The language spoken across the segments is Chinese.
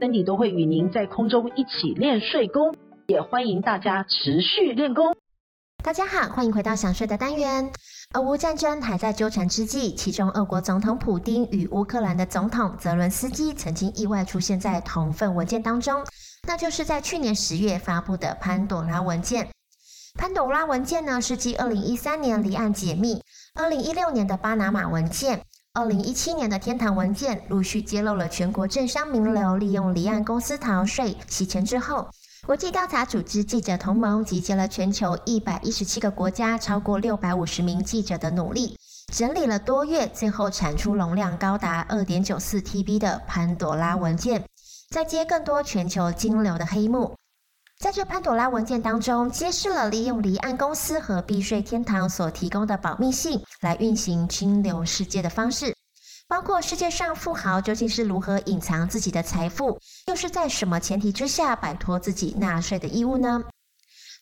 ，Cindy 都会与您在空中一起练睡功，也欢迎大家持续练功。大家好，欢迎回到想睡的单元。俄乌战争还在纠缠之际，其中俄国总统普丁与乌克兰的总统泽伦斯基曾经意外出现在同份文件当中，那就是在去年十月发布的潘朵拉文件。潘朵拉文件呢，是继二零一三年离岸解密、二零一六年的巴拿马文件、二零一七年的天堂文件，陆续揭露了全国政商名流利用离岸公司逃税洗钱之后，国际调查组织记者同盟集结了全球一百一十七个国家超过六百五十名记者的努力，整理了多月，最后产出容量高达二点九四 TB 的潘朵拉文件，再揭更多全球金流的黑幕。在这潘朵拉文件当中，揭示了利用离岸公司和避税天堂所提供的保密性来运行金流世界的方式，包括世界上富豪究竟是如何隐藏自己的财富，又是在什么前提之下摆脱自己纳税的义务呢？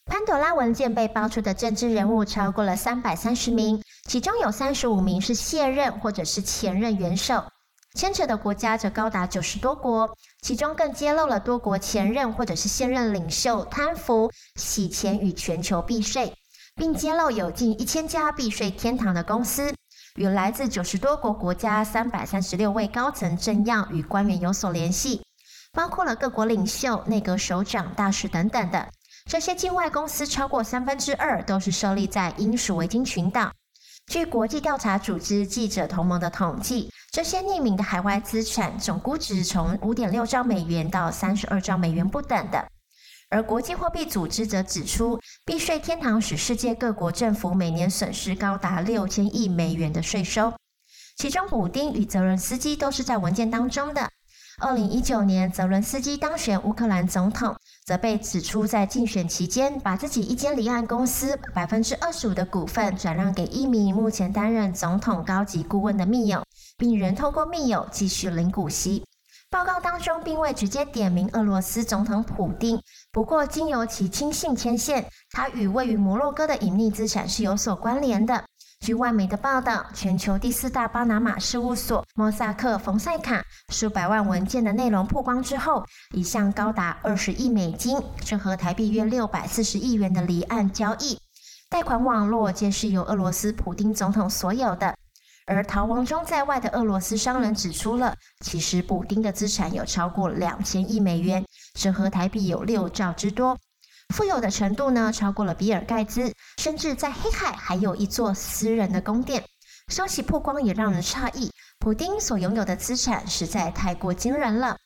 潘朵拉文件被爆出的政治人物超过了三百三十名，其中有三十五名是卸任或者是前任元首。牵扯的国家则高达九十多国，其中更揭露了多国前任或者是现任领袖贪腐、洗钱与全球避税，并揭露有近一千家避税天堂的公司，与来自九十多国国家三百三十六位高层政要与官员有所联系，包括了各国领袖、内阁首长、大使等等的。这些境外公司超过三分之二都是设立在英属维京群岛。据国际调查组织记者同盟的统计，这些匿名的海外资产总估值从五点六兆美元到三十二兆美元不等的。而国际货币组织则指出，避税天堂使世界各国政府每年损失高达六千亿美元的税收，其中普丁与泽伦斯基都是在文件当中的。二零一九年，泽伦斯基当选乌克兰总统。则被指出，在竞选期间，把自己一间离岸公司百分之二十五的股份转让给一名目前担任总统高级顾问的密友，并仍透过密友继续领股息。报告当中并未直接点名俄罗斯总统普丁，不过经由其亲信牵线，他与位于摩洛哥的隐匿资产是有所关联的。据外媒的报道，全球第四大巴拿马事务所莫萨克·冯塞卡数百万文件的内容曝光之后，一项高达二十亿美金，折合台币约六百四十亿元的离岸交易贷款网络，皆是由俄罗斯普丁总统所有的。而逃亡中在外的俄罗斯商人指出了，其实普丁的资产有超过两千亿美元，折合台币有六兆之多。富有的程度呢，超过了比尔盖茨，甚至在黑海还有一座私人的宫殿。消息曝光也让人诧异，普丁所拥有的资产实在太过惊人了。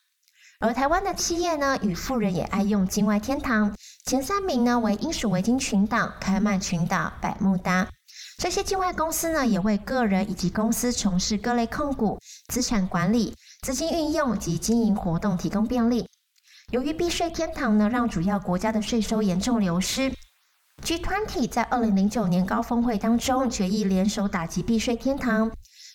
而台湾的企业呢，与富人也爱用境外天堂，前三名呢为英属维京群岛、开曼群岛、百慕达。这些境外公司呢，也为个人以及公司从事各类控股、资产管理、资金运用及经营活动提供便利。由于避税天堂呢，让主要国家的税收严重流失。G20 在二零零九年高峰会当中决议联手打击避税天堂。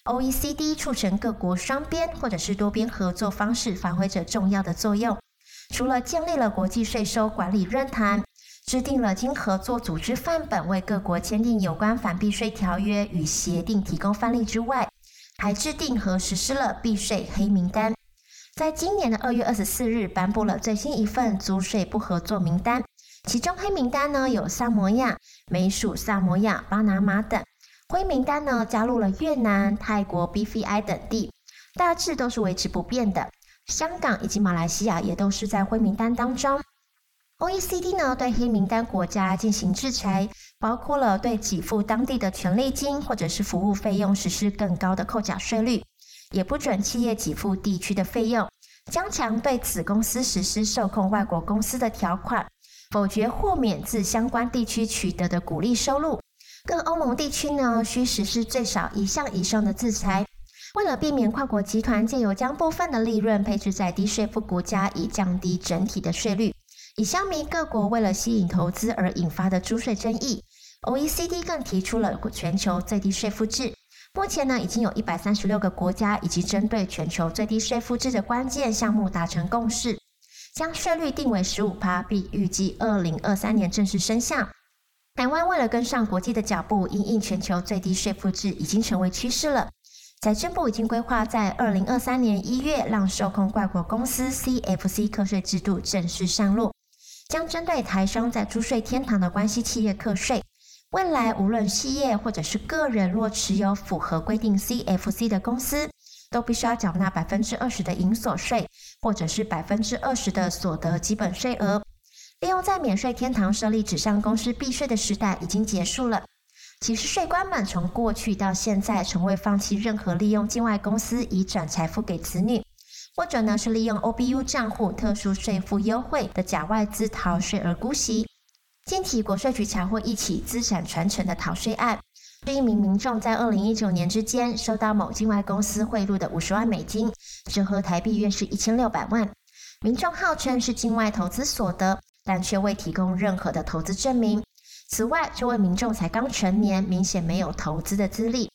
OECD 促成各国双边或者是多边合作方式，发挥着重要的作用。除了建立了国际税收管理论坛，制定了经合作组织范本，为各国签订有关反避税条约与协定提供范例之外，还制定和实施了避税黑名单。在今年的二月二十四日，颁布了最新一份租税不合作名单，其中黑名单呢有萨摩亚、美属萨摩亚、巴拿马等，灰名单呢加入了越南、泰国、BVI 等地，大致都是维持不变的。香港以及马来西亚也都是在灰名单当中。OECD 呢对黑名单国家进行制裁，包括了对给付当地的权利金或者是服务费用实施更高的扣缴税率。也不准企业给付地区的费用，加强对子公司实施受控外国公司的条款，否决豁免自相关地区取得的股利收入。各欧盟地区呢，需实施最少一项以上的制裁。为了避免跨国集团借由将部分的利润配置在低税负国家，以降低整体的税率，以消弭各国为了吸引投资而引发的租税争议，OECD 更提出了全球最低税负制。目前呢，已经有一百三十六个国家以及针对全球最低税负制的关键项目达成共识，将税率定为十五趴，并预计二零二三年正式生效。台湾为了跟上国际的脚步，因应全球最低税负制已经成为趋势了。财政部已经规划在二零二三年一月让受控外国公司 CFC 课税制度正式上路。将针对台商在租税天堂的关系企业课税。未来无论企业或者是个人，若持有符合规定 CFC 的公司，都必须要缴纳百分之二十的营所税，或者是百分之二十的所得基本税额。利用在免税天堂设立纸上公司避税的时代已经结束了。其实税官们从过去到现在，从未放弃任何利用境外公司移转财富给子女。或者呢，是利用 OBU 账户特殊税负优惠的假外资逃税而姑息。近期国税局查获一起资产传承的逃税案，是一名民众在二零一九年之间收到某境外公司贿赂的五十万美金，折合台币约是一千六百万。民众号称是境外投资所得，但却未提供任何的投资证明。此外，这位民众才刚成年，明显没有投资的资历。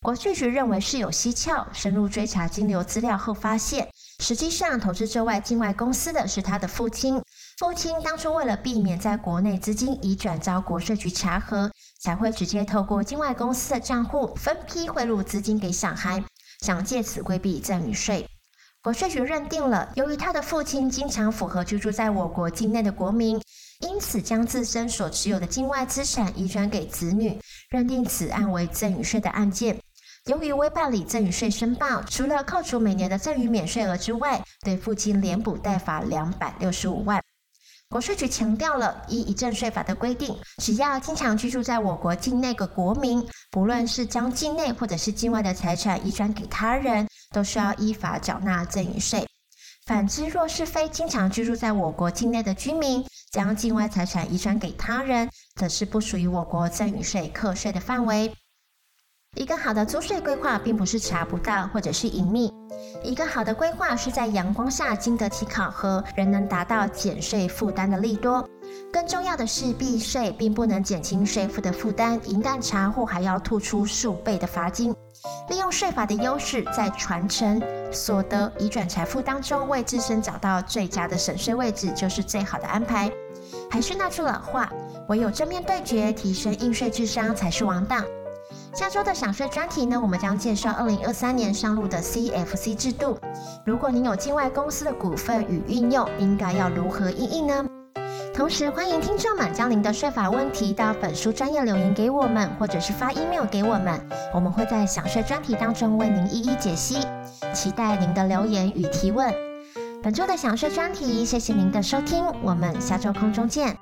国税局认为事有蹊跷，深入追查金流资料后发现。实际上，投资这外境外公司的是他的父亲。父亲当初为了避免在国内资金已转遭国税局查核，才会直接透过境外公司的账户分批汇入资金给小孩，想借此规避赠与税。国税局认定了，由于他的父亲经常符合居住在我国境内的国民，因此将自身所持有的境外资产移转给子女，认定此案为赠与税的案件。由于未办理赠与税申报，除了扣除每年的赠与免税额之外，对父亲连补带罚两百六十五万。国税局强调了，依遗赠税法的规定，只要经常居住在我国境内的国民，不论是将境内或者是境外的财产移转给他人，都需要依法缴纳赠与税。反之，若是非经常居住在我国境内的居民，将境外财产移转给他人，则是不属于我国赠与税课税的范围。一个好的租税规划，并不是查不到或者是隐秘。一个好的规划是在阳光下经得起考核，仍能达到减税负担的利多。更重要的是，避税并不能减轻税负的负担，一旦查获，还要吐出数倍的罚金。利用税法的优势，在传承、所得、移转财富当中，为自身找到最佳的省税位置，就是最好的安排。还是那句老话，唯有正面对决，提升应税智商，才是王道。下周的享税专题呢，我们将介绍二零二三年上路的 CFC 制度。如果您有境外公司的股份与运用，应该要如何应应呢？同时，欢迎听众们将您的税法问题到本书专业留言给我们，或者是发 email 给我们，我们会在享税专题当中为您一一解析。期待您的留言与提问。本周的享税专题，谢谢您的收听，我们下周空中见。